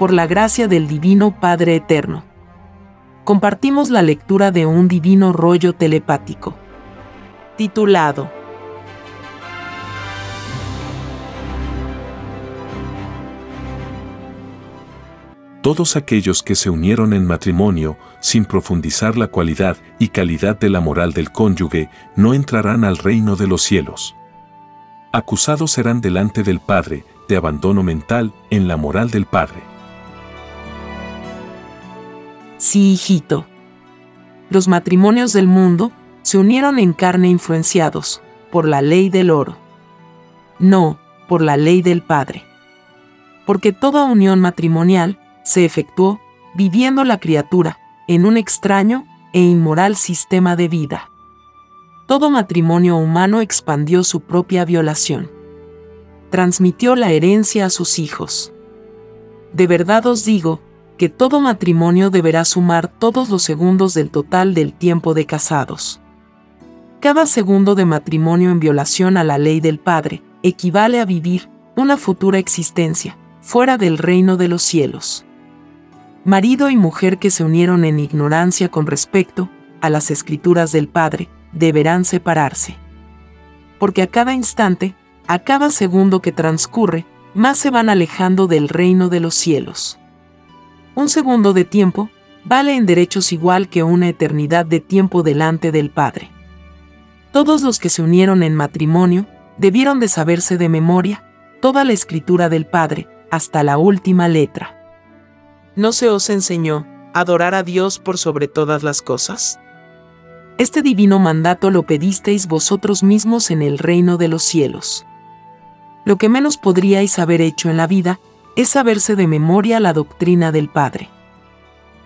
por la gracia del Divino Padre Eterno. Compartimos la lectura de un divino rollo telepático. Titulado Todos aquellos que se unieron en matrimonio, sin profundizar la cualidad y calidad de la moral del cónyuge, no entrarán al reino de los cielos. Acusados serán delante del Padre de abandono mental en la moral del Padre. Sí, hijito. Los matrimonios del mundo se unieron en carne influenciados por la ley del oro. No, por la ley del Padre. Porque toda unión matrimonial se efectuó viviendo la criatura en un extraño e inmoral sistema de vida. Todo matrimonio humano expandió su propia violación. Transmitió la herencia a sus hijos. De verdad os digo, que todo matrimonio deberá sumar todos los segundos del total del tiempo de casados. Cada segundo de matrimonio en violación a la ley del Padre equivale a vivir una futura existencia fuera del reino de los cielos. Marido y mujer que se unieron en ignorancia con respecto a las escrituras del Padre deberán separarse. Porque a cada instante, a cada segundo que transcurre, más se van alejando del reino de los cielos. Un segundo de tiempo vale en derechos igual que una eternidad de tiempo delante del Padre. Todos los que se unieron en matrimonio debieron de saberse de memoria toda la escritura del Padre, hasta la última letra. ¿No se os enseñó adorar a Dios por sobre todas las cosas? Este divino mandato lo pedisteis vosotros mismos en el reino de los cielos. Lo que menos podríais haber hecho en la vida es saberse de memoria la doctrina del Padre.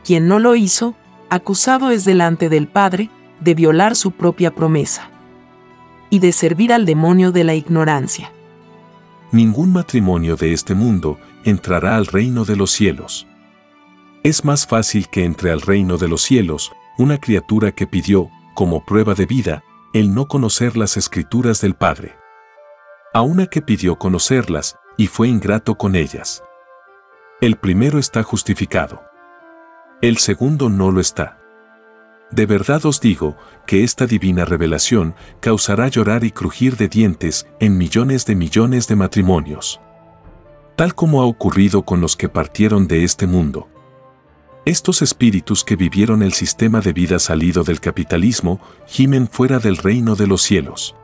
Quien no lo hizo, acusado es delante del Padre de violar su propia promesa y de servir al demonio de la ignorancia. Ningún matrimonio de este mundo entrará al reino de los cielos. Es más fácil que entre al reino de los cielos una criatura que pidió, como prueba de vida, el no conocer las escrituras del Padre. A una que pidió conocerlas y fue ingrato con ellas. El primero está justificado. El segundo no lo está. De verdad os digo que esta divina revelación causará llorar y crujir de dientes en millones de millones de matrimonios. Tal como ha ocurrido con los que partieron de este mundo. Estos espíritus que vivieron el sistema de vida salido del capitalismo gimen fuera del reino de los cielos.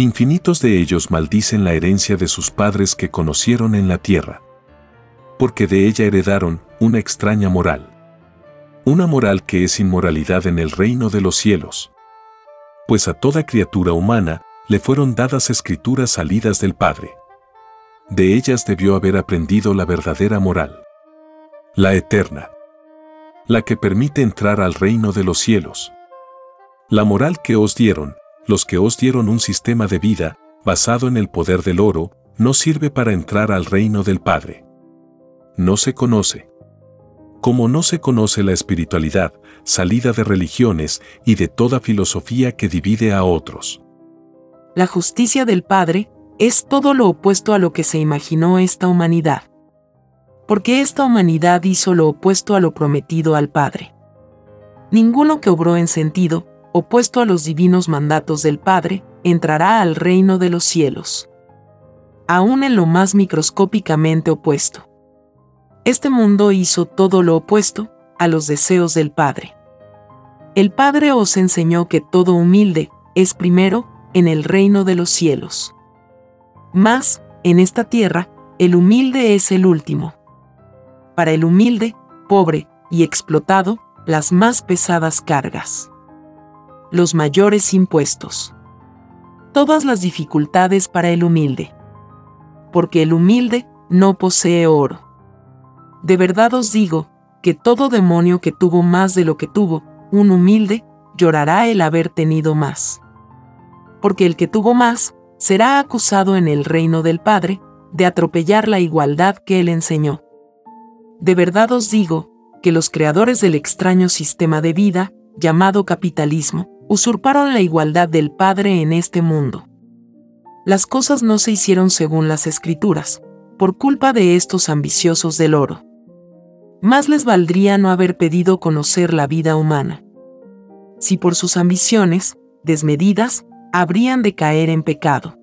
Infinitos de ellos maldicen la herencia de sus padres que conocieron en la tierra. Porque de ella heredaron una extraña moral. Una moral que es inmoralidad en el reino de los cielos. Pues a toda criatura humana le fueron dadas escrituras salidas del Padre. De ellas debió haber aprendido la verdadera moral. La eterna. La que permite entrar al reino de los cielos. La moral que os dieron, los que os dieron un sistema de vida, basado en el poder del oro, no sirve para entrar al reino del Padre. No se conoce. Como no se conoce la espiritualidad, salida de religiones y de toda filosofía que divide a otros. La justicia del Padre es todo lo opuesto a lo que se imaginó esta humanidad. Porque esta humanidad hizo lo opuesto a lo prometido al Padre. Ninguno que obró en sentido, opuesto a los divinos mandatos del Padre, entrará al reino de los cielos. Aún en lo más microscópicamente opuesto. Este mundo hizo todo lo opuesto a los deseos del Padre. El Padre os enseñó que todo humilde es primero en el reino de los cielos. Mas, en esta tierra, el humilde es el último. Para el humilde, pobre y explotado, las más pesadas cargas los mayores impuestos. Todas las dificultades para el humilde. Porque el humilde no posee oro. De verdad os digo, que todo demonio que tuvo más de lo que tuvo, un humilde, llorará el haber tenido más. Porque el que tuvo más, será acusado en el reino del Padre, de atropellar la igualdad que él enseñó. De verdad os digo, que los creadores del extraño sistema de vida, llamado capitalismo, usurparon la igualdad del Padre en este mundo. Las cosas no se hicieron según las escrituras, por culpa de estos ambiciosos del oro. más les valdría no haber pedido conocer la vida humana. Si por sus ambiciones, desmedidas, habrían de caer en pecado.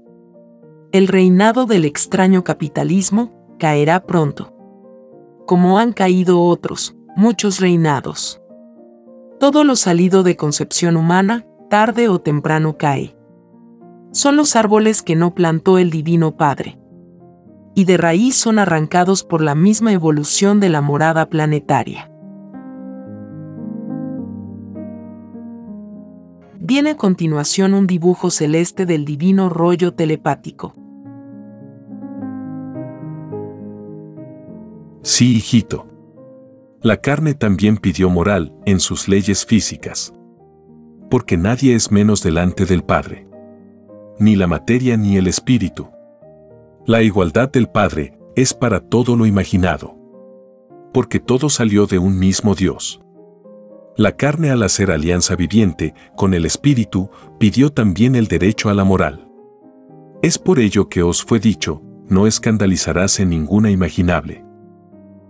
El reinado del extraño capitalismo caerá pronto. Como han caído otros, muchos reinados. Todo lo salido de concepción humana, tarde o temprano cae. Son los árboles que no plantó el Divino Padre. Y de raíz son arrancados por la misma evolución de la morada planetaria. Viene a continuación un dibujo celeste del divino rollo telepático. Sí, hijito. La carne también pidió moral en sus leyes físicas. Porque nadie es menos delante del Padre. Ni la materia ni el espíritu. La igualdad del Padre es para todo lo imaginado. Porque todo salió de un mismo Dios. La carne al hacer alianza viviente con el espíritu pidió también el derecho a la moral. Es por ello que os fue dicho, no escandalizarás en ninguna imaginable.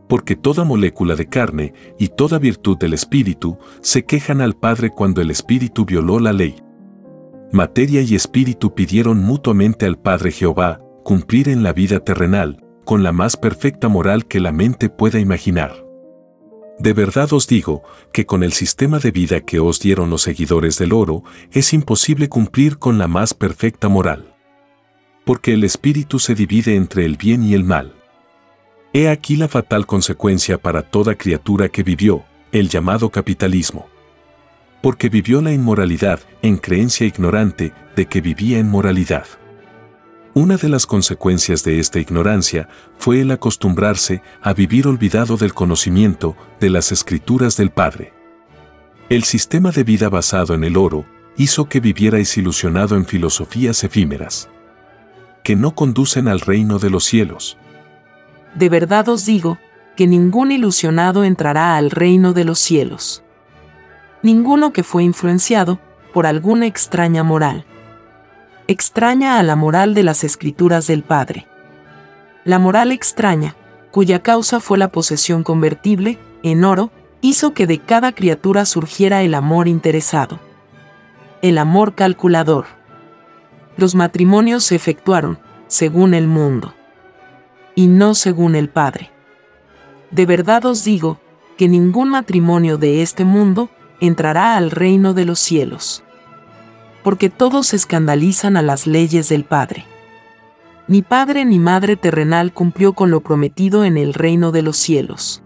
Porque toda molécula de carne y toda virtud del espíritu se quejan al Padre cuando el espíritu violó la ley. Materia y espíritu pidieron mutuamente al Padre Jehová cumplir en la vida terrenal, con la más perfecta moral que la mente pueda imaginar. De verdad os digo que con el sistema de vida que os dieron los seguidores del oro, es imposible cumplir con la más perfecta moral. Porque el espíritu se divide entre el bien y el mal. He aquí la fatal consecuencia para toda criatura que vivió, el llamado capitalismo. Porque vivió la inmoralidad en creencia ignorante de que vivía en moralidad. Una de las consecuencias de esta ignorancia fue el acostumbrarse a vivir olvidado del conocimiento de las escrituras del Padre. El sistema de vida basado en el oro hizo que vivierais ilusionado en filosofías efímeras, que no conducen al reino de los cielos. De verdad os digo, que ningún ilusionado entrará al reino de los cielos. Ninguno que fue influenciado por alguna extraña moral extraña a la moral de las escrituras del Padre. La moral extraña, cuya causa fue la posesión convertible, en oro, hizo que de cada criatura surgiera el amor interesado. El amor calculador. Los matrimonios se efectuaron, según el mundo, y no según el Padre. De verdad os digo, que ningún matrimonio de este mundo entrará al reino de los cielos porque todos escandalizan a las leyes del Padre. Ni padre ni madre terrenal cumplió con lo prometido en el reino de los cielos.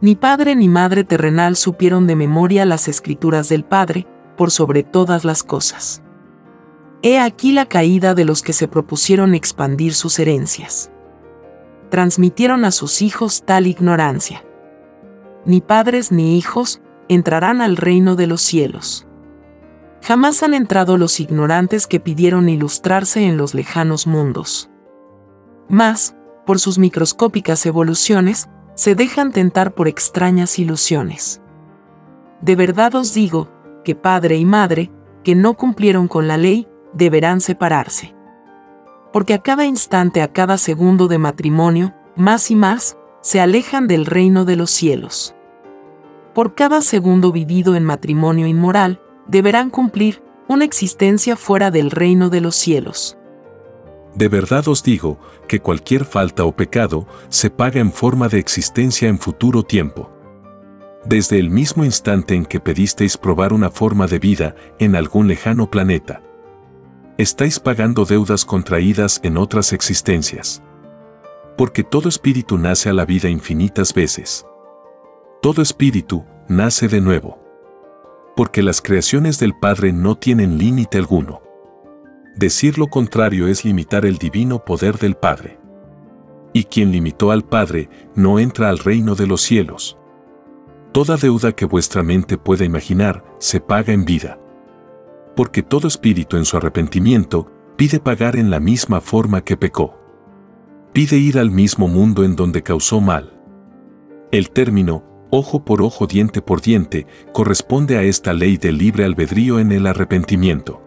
Ni padre ni madre terrenal supieron de memoria las escrituras del Padre, por sobre todas las cosas. He aquí la caída de los que se propusieron expandir sus herencias. Transmitieron a sus hijos tal ignorancia. Ni padres ni hijos entrarán al reino de los cielos. Jamás han entrado los ignorantes que pidieron ilustrarse en los lejanos mundos. Mas, por sus microscópicas evoluciones, se dejan tentar por extrañas ilusiones. De verdad os digo, que padre y madre, que no cumplieron con la ley, deberán separarse. Porque a cada instante, a cada segundo de matrimonio, más y más, se alejan del reino de los cielos. Por cada segundo vivido en matrimonio inmoral, deberán cumplir una existencia fuera del reino de los cielos. De verdad os digo que cualquier falta o pecado se paga en forma de existencia en futuro tiempo. Desde el mismo instante en que pedisteis probar una forma de vida en algún lejano planeta, estáis pagando deudas contraídas en otras existencias. Porque todo espíritu nace a la vida infinitas veces. Todo espíritu nace de nuevo porque las creaciones del Padre no tienen límite alguno. Decir lo contrario es limitar el divino poder del Padre. Y quien limitó al Padre no entra al reino de los cielos. Toda deuda que vuestra mente pueda imaginar se paga en vida. Porque todo espíritu en su arrepentimiento pide pagar en la misma forma que pecó. Pide ir al mismo mundo en donde causó mal. El término ojo por ojo, diente por diente, corresponde a esta ley del libre albedrío en el arrepentimiento.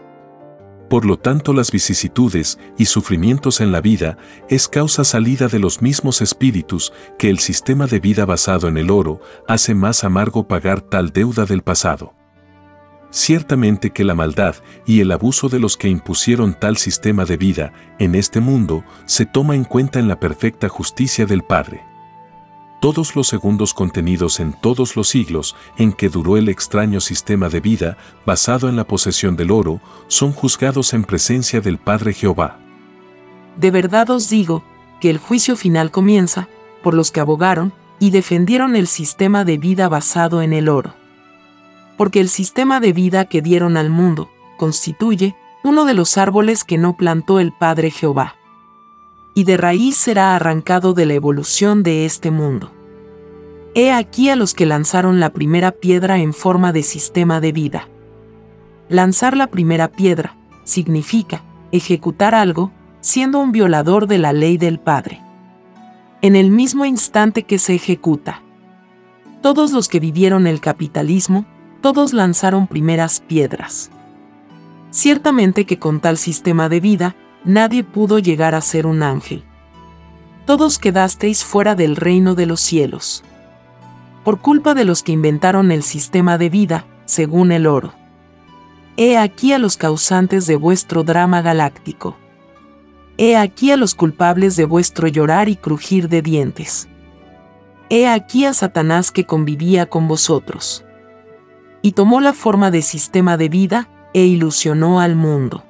Por lo tanto, las vicisitudes y sufrimientos en la vida es causa salida de los mismos espíritus que el sistema de vida basado en el oro hace más amargo pagar tal deuda del pasado. Ciertamente que la maldad y el abuso de los que impusieron tal sistema de vida en este mundo se toma en cuenta en la perfecta justicia del Padre todos los segundos contenidos en todos los siglos en que duró el extraño sistema de vida basado en la posesión del oro, son juzgados en presencia del Padre Jehová. De verdad os digo que el juicio final comienza por los que abogaron y defendieron el sistema de vida basado en el oro. Porque el sistema de vida que dieron al mundo constituye uno de los árboles que no plantó el Padre Jehová y de raíz será arrancado de la evolución de este mundo. He aquí a los que lanzaron la primera piedra en forma de sistema de vida. Lanzar la primera piedra significa ejecutar algo siendo un violador de la ley del Padre. En el mismo instante que se ejecuta. Todos los que vivieron el capitalismo, todos lanzaron primeras piedras. Ciertamente que con tal sistema de vida, nadie pudo llegar a ser un ángel. Todos quedasteis fuera del reino de los cielos. Por culpa de los que inventaron el sistema de vida, según el oro. He aquí a los causantes de vuestro drama galáctico. He aquí a los culpables de vuestro llorar y crujir de dientes. He aquí a Satanás que convivía con vosotros. Y tomó la forma de sistema de vida e ilusionó al mundo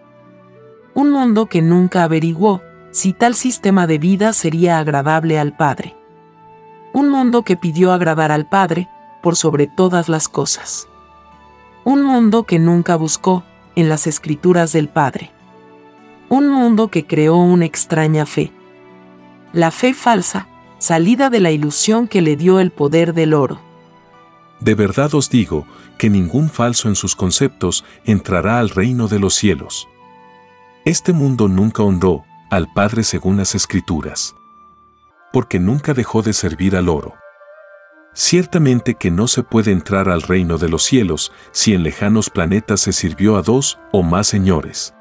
un mundo que nunca averiguó si tal sistema de vida sería agradable al Padre. Un mundo que pidió agradar al Padre por sobre todas las cosas. Un mundo que nunca buscó en las escrituras del Padre. Un mundo que creó una extraña fe. La fe falsa, salida de la ilusión que le dio el poder del oro. De verdad os digo que ningún falso en sus conceptos entrará al reino de los cielos. Este mundo nunca honró al Padre según las Escrituras, porque nunca dejó de servir al oro. Ciertamente que no se puede entrar al reino de los cielos si en lejanos planetas se sirvió a dos o más señores.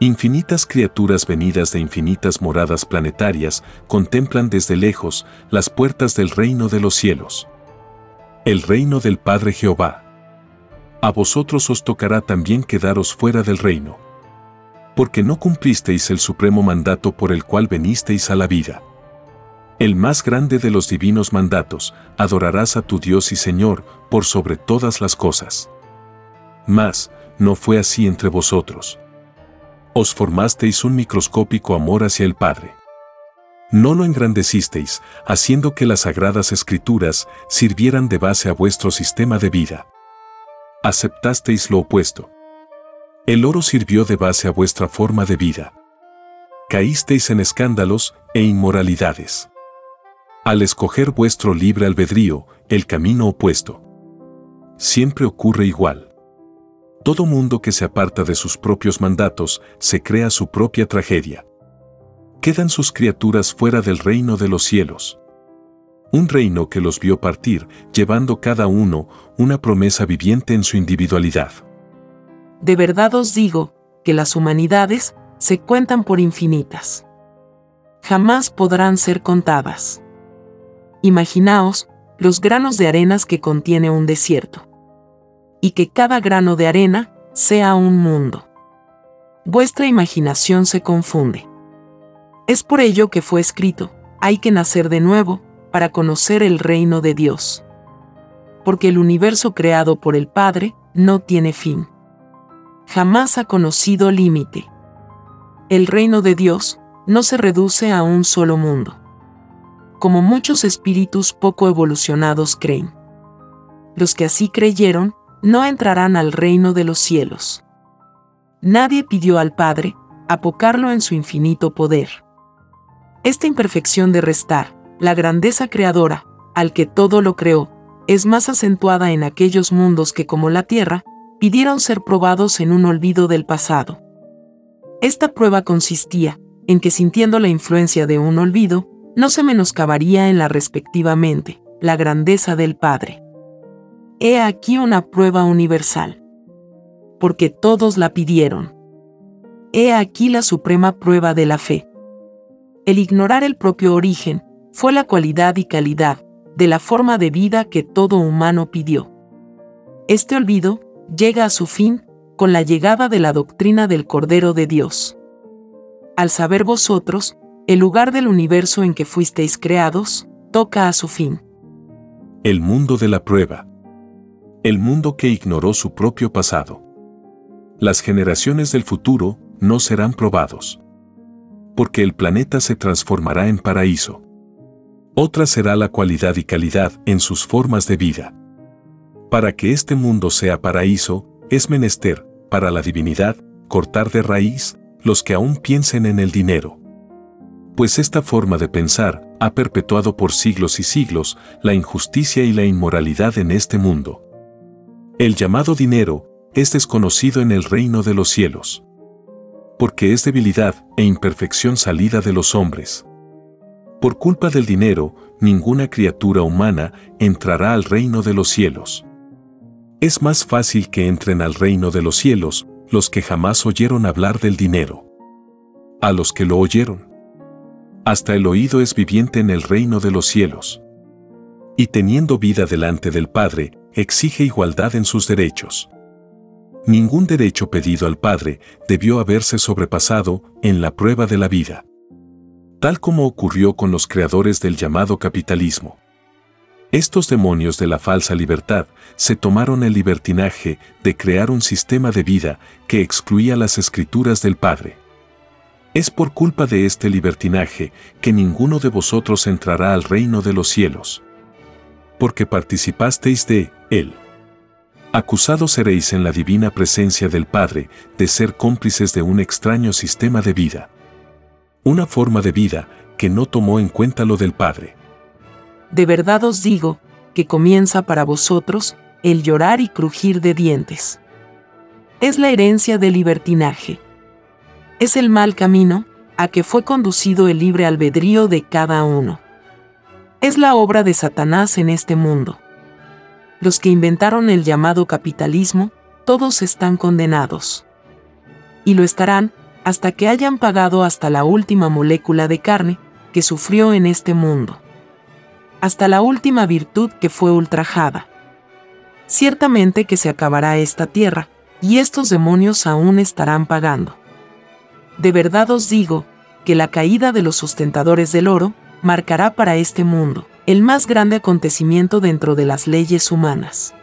Infinitas criaturas venidas de infinitas moradas planetarias contemplan desde lejos las puertas del reino de los cielos. El reino del Padre Jehová. A vosotros os tocará también quedaros fuera del reino porque no cumplisteis el supremo mandato por el cual venisteis a la vida. El más grande de los divinos mandatos, adorarás a tu Dios y Señor por sobre todas las cosas. Mas, no fue así entre vosotros. Os formasteis un microscópico amor hacia el Padre. No lo engrandecisteis, haciendo que las sagradas escrituras sirvieran de base a vuestro sistema de vida. Aceptasteis lo opuesto el oro sirvió de base a vuestra forma de vida. Caísteis en escándalos e inmoralidades. Al escoger vuestro libre albedrío, el camino opuesto. Siempre ocurre igual. Todo mundo que se aparta de sus propios mandatos se crea su propia tragedia. Quedan sus criaturas fuera del reino de los cielos. Un reino que los vio partir, llevando cada uno una promesa viviente en su individualidad. De verdad os digo, que las humanidades se cuentan por infinitas. Jamás podrán ser contadas. Imaginaos los granos de arenas que contiene un desierto. Y que cada grano de arena sea un mundo. Vuestra imaginación se confunde. Es por ello que fue escrito, hay que nacer de nuevo, para conocer el reino de Dios. Porque el universo creado por el Padre no tiene fin jamás ha conocido límite. El reino de Dios no se reduce a un solo mundo. Como muchos espíritus poco evolucionados creen. Los que así creyeron no entrarán al reino de los cielos. Nadie pidió al Padre apocarlo en su infinito poder. Esta imperfección de restar, la grandeza creadora, al que todo lo creó, es más acentuada en aquellos mundos que como la Tierra, pidieron ser probados en un olvido del pasado. Esta prueba consistía en que sintiendo la influencia de un olvido, no se menoscabaría en la respectivamente la grandeza del Padre. He aquí una prueba universal. Porque todos la pidieron. he aquí la suprema prueba de la fe. El ignorar el propio origen fue la cualidad y calidad de la forma de vida que todo humano pidió. Este olvido llega a su fin con la llegada de la doctrina del Cordero de Dios. Al saber vosotros, el lugar del universo en que fuisteis creados, toca a su fin. El mundo de la prueba. El mundo que ignoró su propio pasado. Las generaciones del futuro no serán probados. Porque el planeta se transformará en paraíso. Otra será la cualidad y calidad en sus formas de vida. Para que este mundo sea paraíso, es menester, para la divinidad, cortar de raíz los que aún piensen en el dinero. Pues esta forma de pensar ha perpetuado por siglos y siglos la injusticia y la inmoralidad en este mundo. El llamado dinero es desconocido en el reino de los cielos. Porque es debilidad e imperfección salida de los hombres. Por culpa del dinero, ninguna criatura humana entrará al reino de los cielos. Es más fácil que entren al reino de los cielos los que jamás oyeron hablar del dinero. A los que lo oyeron. Hasta el oído es viviente en el reino de los cielos. Y teniendo vida delante del Padre, exige igualdad en sus derechos. Ningún derecho pedido al Padre debió haberse sobrepasado en la prueba de la vida. Tal como ocurrió con los creadores del llamado capitalismo. Estos demonios de la falsa libertad se tomaron el libertinaje de crear un sistema de vida que excluía las escrituras del Padre. Es por culpa de este libertinaje que ninguno de vosotros entrará al reino de los cielos. Porque participasteis de él. Acusados seréis en la divina presencia del Padre de ser cómplices de un extraño sistema de vida. Una forma de vida que no tomó en cuenta lo del Padre de verdad os digo, que comienza para vosotros el llorar y crujir de dientes. Es la herencia del libertinaje. Es el mal camino a que fue conducido el libre albedrío de cada uno. Es la obra de Satanás en este mundo. Los que inventaron el llamado capitalismo, todos están condenados. Y lo estarán hasta que hayan pagado hasta la última molécula de carne que sufrió en este mundo hasta la última virtud que fue ultrajada. Ciertamente que se acabará esta tierra, y estos demonios aún estarán pagando. De verdad os digo, que la caída de los sustentadores del oro marcará para este mundo el más grande acontecimiento dentro de las leyes humanas.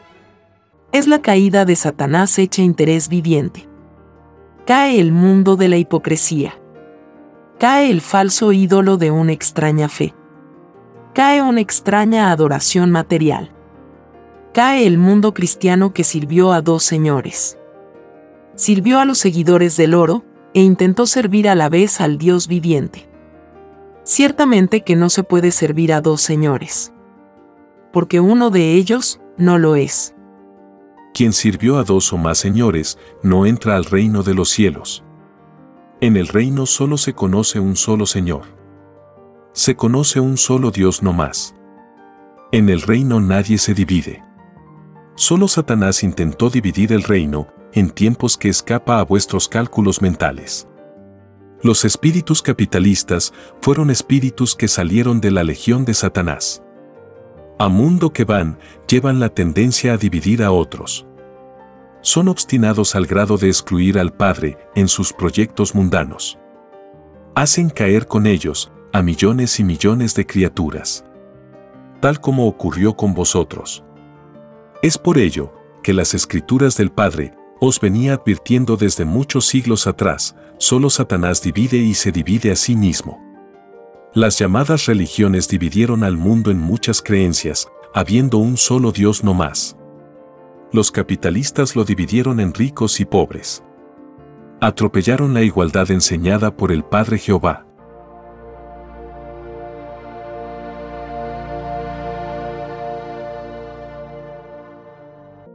Es la caída de Satanás hecha interés viviente. Cae el mundo de la hipocresía. Cae el falso ídolo de una extraña fe cae una extraña adoración material. Cae el mundo cristiano que sirvió a dos señores. Sirvió a los seguidores del oro e intentó servir a la vez al Dios viviente. Ciertamente que no se puede servir a dos señores. Porque uno de ellos no lo es. Quien sirvió a dos o más señores no entra al reino de los cielos. En el reino solo se conoce un solo Señor se conoce un solo Dios no más. En el reino nadie se divide. Solo Satanás intentó dividir el reino en tiempos que escapa a vuestros cálculos mentales. Los espíritus capitalistas fueron espíritus que salieron de la legión de Satanás. A mundo que van, llevan la tendencia a dividir a otros. Son obstinados al grado de excluir al Padre en sus proyectos mundanos. Hacen caer con ellos a millones y millones de criaturas. Tal como ocurrió con vosotros. Es por ello que las escrituras del Padre os venía advirtiendo desde muchos siglos atrás, solo Satanás divide y se divide a sí mismo. Las llamadas religiones dividieron al mundo en muchas creencias, habiendo un solo Dios no más. Los capitalistas lo dividieron en ricos y pobres. Atropellaron la igualdad enseñada por el Padre Jehová.